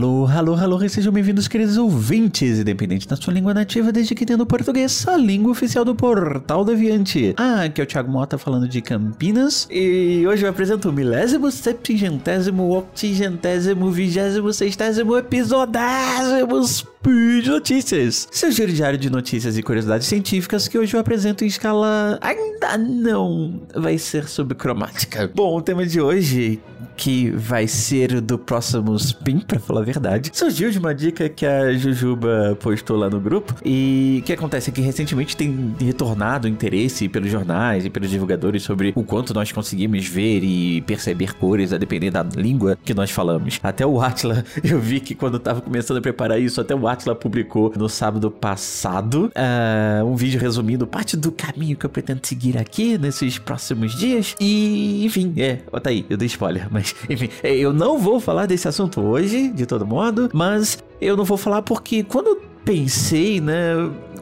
Alô, alô, alô, e sejam bem-vindos, queridos ouvintes, independente da sua língua nativa, desde que tendo português, a língua oficial do Portal do Aviante. Ah, aqui é o Thiago Mota falando de Campinas, e hoje eu apresento o milésimo, septigentésimo, octigentésimo, vigésimo, sextésimo episodésimo Speed Notícias. Seu giro diário de notícias e curiosidades científicas que hoje eu apresento em escala ainda não vai ser sobre cromática. Bom, o tema de hoje que vai ser do próximo spin, pra falar a verdade, surgiu de uma dica que a Jujuba postou lá no grupo. E o que acontece é que recentemente tem retornado o interesse pelos jornais e pelos divulgadores sobre o quanto nós conseguimos ver e perceber cores a depender da língua que nós falamos. Até o Atla, eu vi que quando eu tava começando a preparar isso, até o Atla publicou no sábado passado uh, um vídeo resumindo parte do caminho que eu pretendo seguir aqui nesses próximos dias. E, enfim, é, tá aí, eu dei spoiler, mas enfim, eu não vou falar desse assunto hoje, de todo modo, mas eu não vou falar porque quando pensei, né?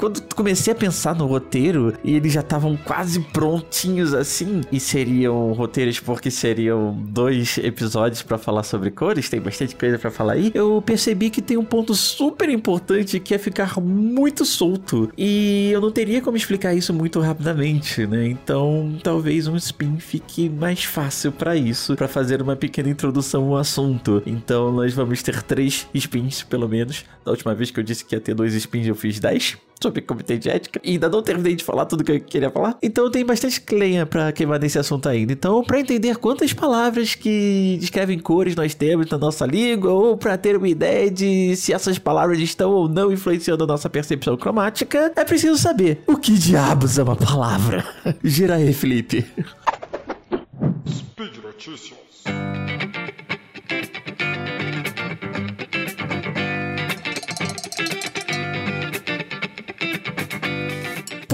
Quando comecei a pensar no roteiro e eles já estavam quase prontinhos assim, e seriam roteiros porque seriam dois episódios para falar sobre cores, tem bastante coisa para falar aí, eu percebi que tem um ponto super importante que é ficar muito solto. E eu não teria como explicar isso muito rapidamente, né? Então, talvez um spin fique mais fácil para isso, para fazer uma pequena introdução ao assunto. Então, nós vamos ter três spins, pelo menos. Da última vez que eu disse que ia ter dois spins, eu fiz dez sobre comitê de ética. E ainda não terminei de falar tudo que eu queria falar. Então tenho bastante lenha para queimar nesse assunto ainda. Então, para entender quantas palavras que descrevem cores nós temos na nossa língua, ou para ter uma ideia de se essas palavras estão ou não influenciando a nossa percepção cromática, é preciso saber o que diabos é uma palavra. Gira aí, Felipe. Speed Notícias.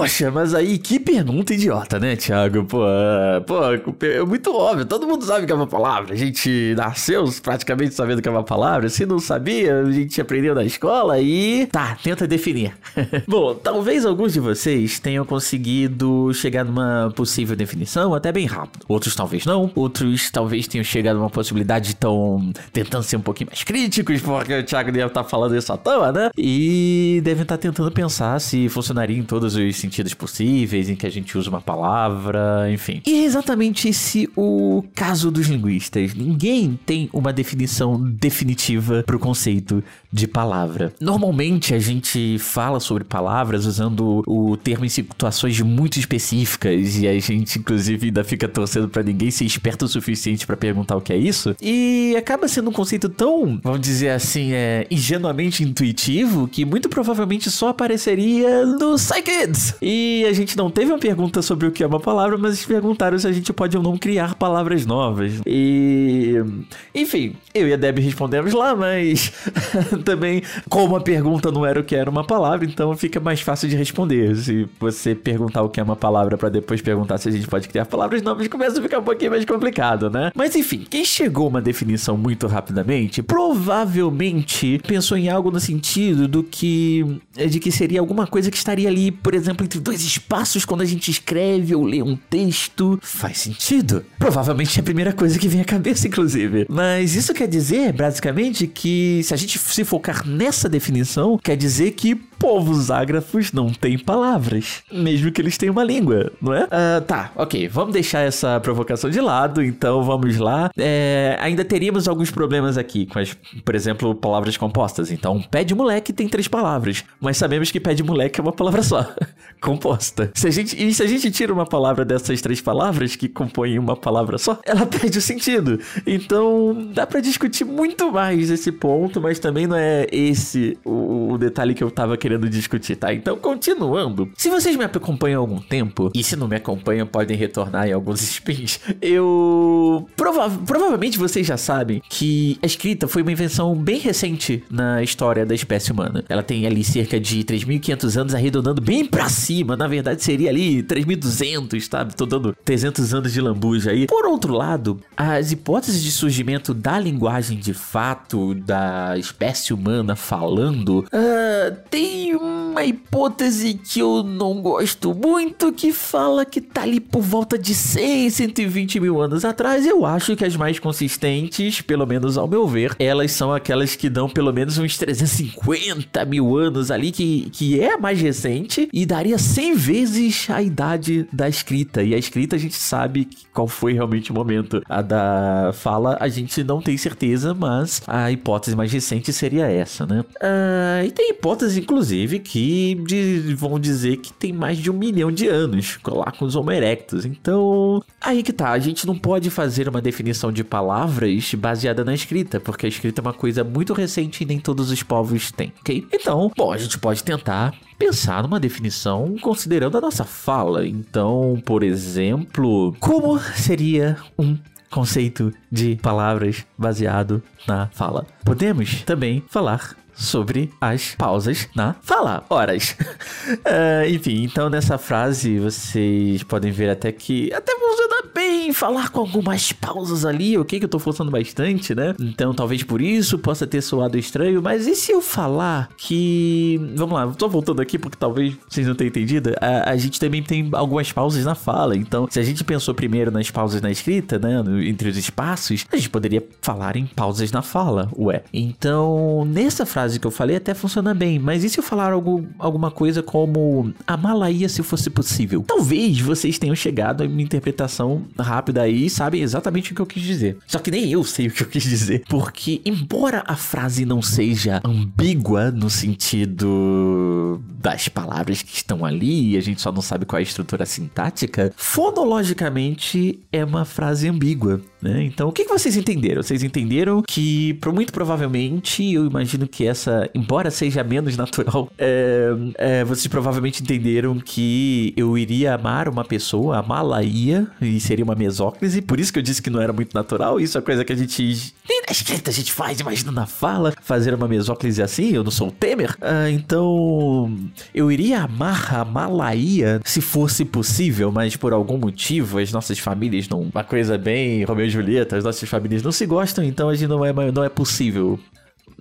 Poxa, mas aí que pergunta idiota, né, Thiago? Pô, pô, é muito óbvio. Todo mundo sabe que é uma palavra. A gente nasceu praticamente sabendo que é uma palavra. Se não sabia, a gente aprendeu na escola e. Tá, tenta definir. Bom, talvez alguns de vocês tenham conseguido chegar numa possível definição até bem rápido. Outros talvez não. Outros talvez tenham chegado numa possibilidade tão. tentando ser um pouquinho mais críticos, porque o Thiago deve estar falando isso à toa, né? E devem estar tentando pensar se funcionaria em todos os sentidos possíveis em que a gente usa uma palavra, enfim. E é exatamente esse o caso dos linguistas. Ninguém tem uma definição definitiva para o conceito de palavra. Normalmente a gente fala sobre palavras usando o termo em situações muito específicas e a gente inclusive ainda fica torcendo para ninguém ser esperto o suficiente para perguntar o que é isso. E acaba sendo um conceito tão, vamos dizer assim, é ingenuamente intuitivo que muito provavelmente só apareceria no Psykids e a gente não teve uma pergunta sobre o que é uma palavra, mas perguntaram se a gente pode ou não criar palavras novas. E. Enfim, eu e a Debbie respondemos lá, mas também, como a pergunta não era o que era uma palavra, então fica mais fácil de responder. Se você perguntar o que é uma palavra para depois perguntar se a gente pode criar palavras novas, começa a ficar um pouquinho mais complicado, né? Mas enfim, quem chegou uma definição muito rapidamente, provavelmente pensou em algo no sentido do que. de que seria alguma coisa que estaria ali, por exemplo, exemplo, entre dois espaços quando a gente escreve ou lê um texto. Faz sentido. Provavelmente é a primeira coisa que vem à cabeça, inclusive. Mas isso quer dizer, basicamente, que se a gente se focar nessa definição, quer dizer que povos ágrafos não têm palavras, mesmo que eles tenham uma língua, não é? Uh, tá, ok, vamos deixar essa provocação de lado, então vamos lá. É, ainda teríamos alguns problemas aqui com as, por exemplo, palavras compostas. Então, pé de moleque tem três palavras, mas sabemos que pé de moleque é uma palavra só, composta. Se a gente, e se a gente tira uma palavra dessas três palavras que compõem uma palavra só, ela perde o sentido. Então, dá para discutir muito mais esse ponto, mas também não é esse o, o detalhe que eu tava querendo querendo discutir, tá? Então, continuando. Se vocês me acompanham há algum tempo, e se não me acompanham, podem retornar em alguns spins, eu. Prova provavelmente vocês já sabem que a escrita foi uma invenção bem recente na história da espécie humana. Ela tem ali cerca de 3.500 anos, arredondando bem pra cima. Na verdade, seria ali 3.200, sabe? Tô dando 300 anos de lambuja aí. Por outro lado, as hipóteses de surgimento da linguagem de fato, da espécie humana falando, uh, tem you uma hipótese que eu não gosto muito, que fala que tá ali por volta de 100, 120 mil anos atrás. Eu acho que as mais consistentes, pelo menos ao meu ver, elas são aquelas que dão pelo menos uns 350 mil anos ali, que, que é a mais recente e daria 100 vezes a idade da escrita. E a escrita a gente sabe qual foi realmente o momento. A da fala a gente não tem certeza, mas a hipótese mais recente seria essa, né? Uh, e tem hipóteses, inclusive, que de, vão dizer que tem mais de um milhão de anos, lá com os Homo erectus. Então, aí que tá, a gente não pode fazer uma definição de palavras baseada na escrita, porque a escrita é uma coisa muito recente e nem todos os povos têm, ok? Então, bom, a gente pode tentar pensar numa definição considerando a nossa fala. Então, por exemplo, como seria um conceito de palavras baseado na fala? Podemos também falar sobre as pausas na fala. Horas. uh, enfim, então nessa frase vocês podem ver até que até funciona bem falar com algumas pausas ali, ok? Que eu tô forçando bastante, né? Então talvez por isso possa ter soado estranho, mas e se eu falar que. Vamos lá, tô voltando aqui porque talvez vocês não tenham entendido. A, a gente também tem algumas pausas na fala. Então, se a gente pensou primeiro nas pausas na escrita, né? No, entre os espaços, a gente poderia falar em pausas na fala, ué. Então, nessa frase frase que eu falei até funciona bem, mas e se eu falar algo, alguma coisa como a Malaia se fosse possível? Talvez vocês tenham chegado a uma interpretação rápida aí e sabem exatamente o que eu quis dizer. Só que nem eu sei o que eu quis dizer, porque embora a frase não seja ambígua no sentido das palavras que estão ali, a gente só não sabe qual é a estrutura sintática, fonologicamente é uma frase ambígua. Né? Então, o que, que vocês entenderam? Vocês entenderam que, muito provavelmente, eu imagino que essa, embora seja menos natural, é, é, vocês provavelmente entenderam que eu iria amar uma pessoa, amá-la-ia, e seria uma mesóclise, por isso que eu disse que não era muito natural. Isso é coisa que a gente, nem escrita a gente faz, imagina na fala, fazer uma mesóclise assim, eu não sou o Temer. Ah, então, eu iria amar, amá-la-ia, se fosse possível, mas por algum motivo as nossas famílias não. Uma coisa bem Romeu e Julieta, as nossas famílias não se gostam, então a gente não é, não é possível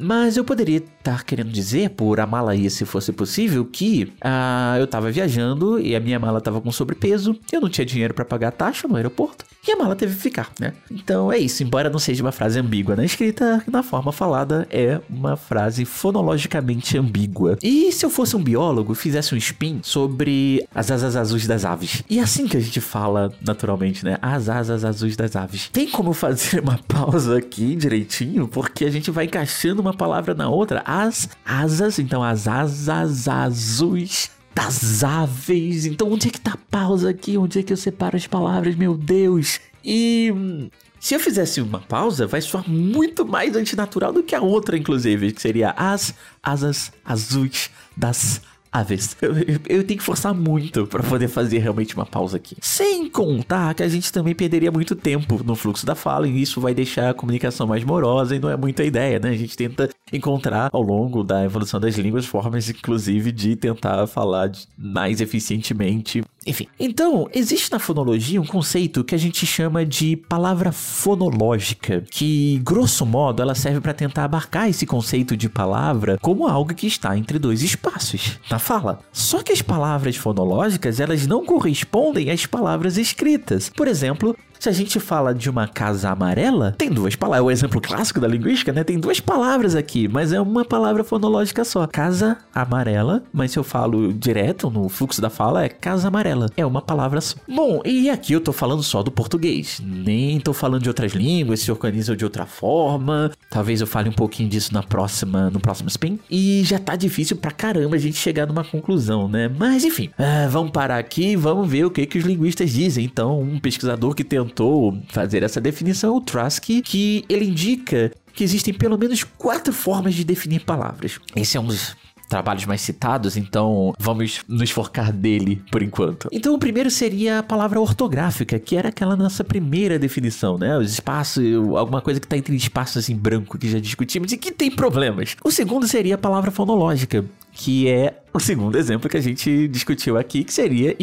mas eu poderia estar querendo dizer, por a mala se fosse possível, que ah, eu estava viajando e a minha mala estava com sobrepeso, eu não tinha dinheiro para pagar a taxa no aeroporto e a mala teve que ficar, né? Então é isso, embora não seja uma frase ambígua na escrita, na forma falada é uma frase fonologicamente ambígua. E se eu fosse um biólogo, fizesse um spin sobre as asas azuis das aves? E é assim que a gente fala naturalmente, né? As asas azuis das aves. Tem como fazer uma pausa aqui direitinho? Porque a gente vai encaixando uma palavra na outra. As asas, então as asas azuis das aves. Então onde é que tá a pausa aqui? Onde é que eu separo as palavras? Meu Deus. E hum, se eu fizesse uma pausa, vai soar muito mais antinatural do que a outra, inclusive, que seria as asas azuis das aves. Eu, eu, eu, tenho que forçar muito para poder fazer realmente uma pausa aqui. Sem contar que a gente também perderia muito tempo no fluxo da fala e isso vai deixar a comunicação mais morosa e não é muita ideia, né? A gente tenta encontrar ao longo da evolução das línguas formas, inclusive, de tentar falar mais eficientemente enfim. Então, existe na fonologia um conceito que a gente chama de palavra fonológica, que, grosso modo, ela serve para tentar abarcar esse conceito de palavra como algo que está entre dois espaços fala. Só que as palavras fonológicas, elas não correspondem às palavras escritas. Por exemplo, se a gente fala de uma casa amarela, tem duas palavras. É o exemplo clássico da linguística, né? Tem duas palavras aqui, mas é uma palavra fonológica só. Casa amarela, mas se eu falo direto no fluxo da fala, é casa amarela. É uma palavra só. Bom, e aqui eu tô falando só do português. Nem tô falando de outras línguas, se organizam de outra forma. Talvez eu fale um pouquinho disso na próxima, no próximo spin. E já tá difícil pra caramba a gente chegar numa conclusão, né? Mas enfim, ah, vamos parar aqui vamos ver o que, que os linguistas dizem. Então, um pesquisador que tem tentou fazer essa definição, o Trask, que ele indica que existem pelo menos quatro formas de definir palavras. Esse é um dos trabalhos mais citados, então vamos nos focar dele por enquanto. Então o primeiro seria a palavra ortográfica, que era aquela nossa primeira definição, né? Os espaços, alguma coisa que está entre espaços em branco que já discutimos e que tem problemas. O segundo seria a palavra fonológica, que é o segundo exemplo que a gente discutiu aqui, que seria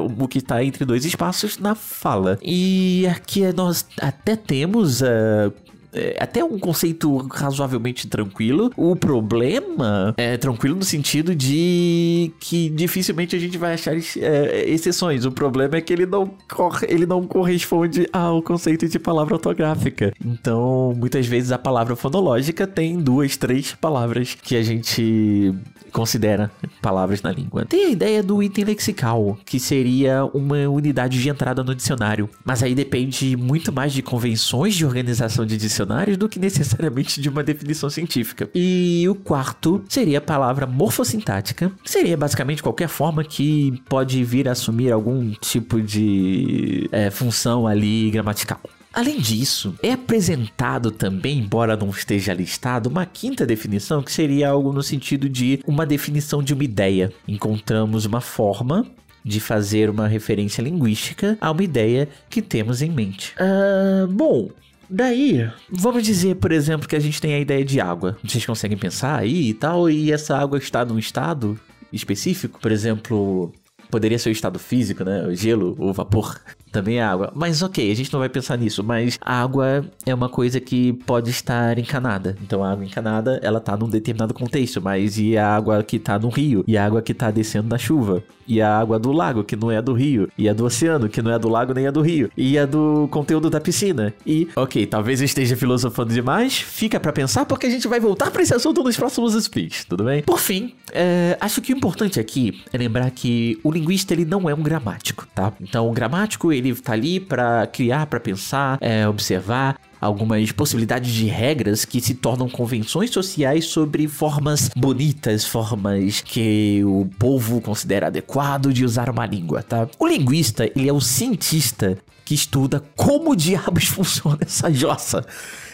o que está entre dois espaços na fala. E aqui nós até temos uh, é até um conceito razoavelmente tranquilo. O problema é tranquilo no sentido de que dificilmente a gente vai achar é, exceções. O problema é que ele não, corre, ele não corresponde ao conceito de palavra ortográfica. Então, muitas vezes a palavra fonológica tem duas, três palavras que a gente considera palavras na língua. Tem a ideia do item lexical, que seria uma unidade de entrada no dicionário, mas aí depende muito mais de convenções de organização de dicionários do que necessariamente de uma definição científica. E o quarto seria a palavra morfossintática, que seria basicamente qualquer forma que pode vir a assumir algum tipo de é, função ali gramatical. Além disso, é apresentado também, embora não esteja listado, uma quinta definição que seria algo no sentido de uma definição de uma ideia. Encontramos uma forma de fazer uma referência linguística a uma ideia que temos em mente. Uh, bom, Daí, vamos dizer, por exemplo, que a gente tem a ideia de água. Vocês conseguem pensar aí e tal, e essa água está num estado específico? Por exemplo, poderia ser o estado físico, né? O gelo, o vapor também é água. Mas ok, a gente não vai pensar nisso. Mas a água é uma coisa que pode estar encanada. Então a água encanada, ela tá num determinado contexto. Mas e a água que tá no rio? E a água que tá descendo na chuva? E a água do lago, que não é do rio? E a do oceano, que não é do lago nem é do rio? E a do conteúdo da piscina? E, ok, talvez eu esteja filosofando demais. Fica para pensar, porque a gente vai voltar para esse assunto nos próximos speaks, tudo bem? Por fim, é, acho que o importante aqui é lembrar que o linguista ele não é um gramático, tá? Então, o gramático ele tá ali para criar, para pensar, é, observar algumas possibilidades de regras que se tornam convenções sociais sobre formas bonitas, formas que o povo considera adequado de usar uma língua, tá? O linguista, ele é o cientista que estuda como diabos funciona essa jossa.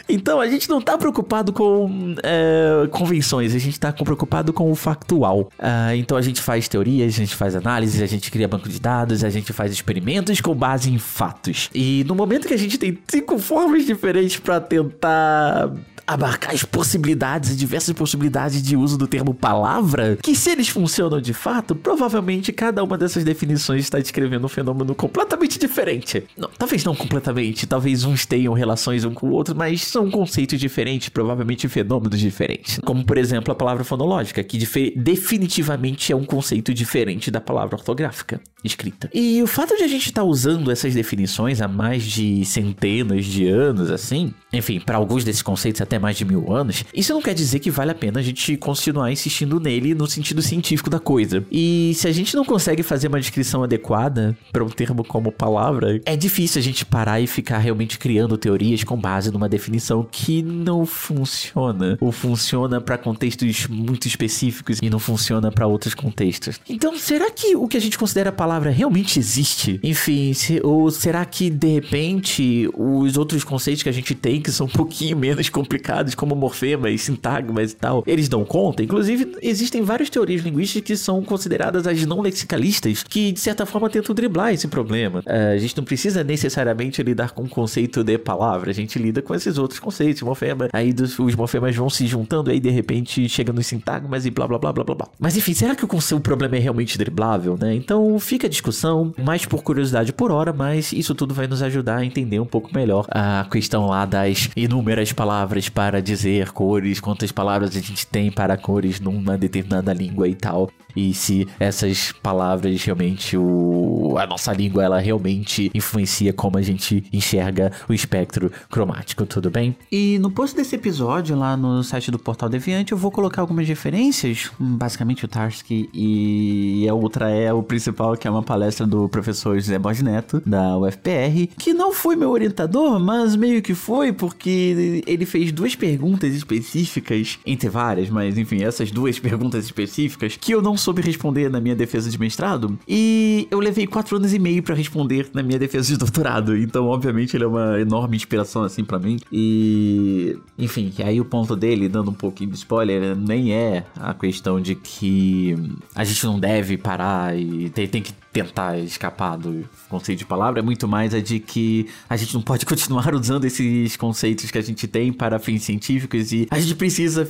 Então a gente não tá preocupado com é, convenções, a gente tá preocupado com o factual. Uh, então a gente faz teorias, a gente faz análises, a gente cria banco de dados, a gente faz experimentos com base em fatos. E no momento que a gente tem cinco formas diferentes para tentar abarcar as possibilidades, diversas possibilidades de uso do termo palavra, que se eles funcionam de fato, provavelmente cada uma dessas definições está descrevendo um fenômeno completamente diferente. Não, talvez não completamente, talvez uns tenham relações um com o outro, mas são conceitos diferentes, provavelmente fenômenos diferentes. Como, por exemplo, a palavra fonológica, que definitivamente é um conceito diferente da palavra ortográfica escrita. E o fato de a gente estar tá usando essas definições há mais de centenas de anos, assim, enfim, para alguns desses conceitos até mais de mil anos, isso não quer dizer que vale a pena a gente continuar insistindo nele no sentido científico da coisa. E se a gente não consegue fazer uma descrição adequada para um termo como palavra, é difícil a gente parar e ficar realmente criando teorias com base numa definição que não funciona ou funciona para contextos muito específicos e não funciona para outros contextos. Então, será que o que a gente considera palavra realmente existe? Enfim, se, ou será que de repente os outros conceitos que a gente tem que são um pouquinho menos complicados, como morfemas, sintagmas e tal, eles dão conta. Inclusive, existem várias teorias linguísticas que são consideradas as não lexicalistas, que de certa forma tentam driblar esse problema. Uh, a gente não precisa necessariamente lidar com o conceito de palavra, a gente lida com esses outros conceitos, morfema, aí dos, os morfemas vão se juntando, aí de repente chega nos sintagmas e blá blá blá blá blá. Mas enfim, será que o, o problema é realmente driblável, né? Então fica a discussão, mais por curiosidade por hora, mas isso tudo vai nos ajudar a entender um pouco melhor a questão lá das inúmeras palavras para dizer cores, quantas palavras a gente tem para cores numa determinada língua e tal e se essas palavras realmente o a nossa língua ela realmente influencia como a gente enxerga o espectro cromático, tudo bem? E no post desse episódio lá no site do Portal Deviante eu vou colocar algumas referências, basicamente o Tarski e a outra é o principal que é uma palestra do professor José Borges Neto da UFPR, que não foi meu orientador, mas meio que foi porque ele fez duas perguntas específicas entre várias, mas enfim, essas duas perguntas específicas que eu não soube responder na minha defesa de mestrado e eu levei quatro anos e meio para responder na minha defesa de doutorado. Então, obviamente, ele é uma enorme inspiração assim para mim. E, enfim, aí o ponto dele, dando um pouquinho de spoiler, nem é a questão de que a gente não deve parar e tem, tem que tentar escapar do conceito de palavra, é muito mais a de que a gente não pode continuar usando esses conceitos que a gente tem para fins científicos e a gente precisa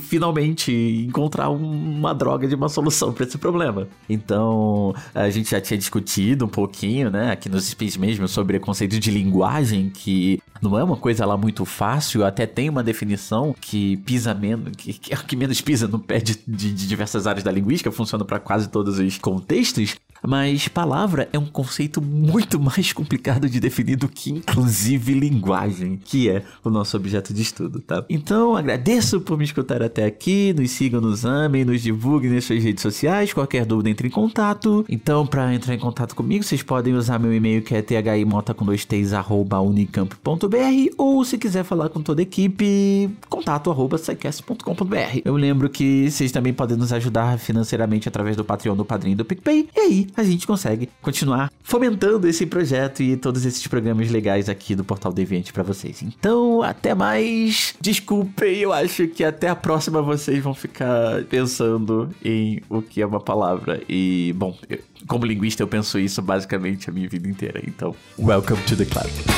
finalmente encontrar uma droga de uma solução para esse problema. Então, a gente já tinha discutido um pouquinho, né, aqui nos speech mesmo, sobre o conceito de linguagem, que não é uma coisa lá muito fácil, até tem uma definição que pisa menos, que, que menos pisa no pé de, de, de diversas áreas da linguística, funciona para quase todos os contextos, mas palavra é um conceito muito mais complicado de definir do que, inclusive, linguagem, que é o nosso objeto de estudo, tá? Então, agradeço por me escutar até aqui. Nos sigam, nos amem, nos divulguem nas suas redes sociais. Qualquer dúvida, entre em contato. Então, para entrar em contato comigo, vocês podem usar meu e-mail que é thimota com dois t's, arroba unicamp.br ou se quiser falar com toda a equipe, contato arroba Eu lembro que vocês também podem nos ajudar financeiramente através do Patreon, do Padrinho do PicPay. E aí, a gente consegue continuar fomentando esse projeto e todos esses programas legais aqui do Portal Deviante para vocês. Então, até mais. Desculpem, eu acho que até a próxima vocês vão ficar pensando em o que é uma palavra. E, bom, eu, como linguista eu penso isso basicamente a minha vida inteira. Então, welcome to the club.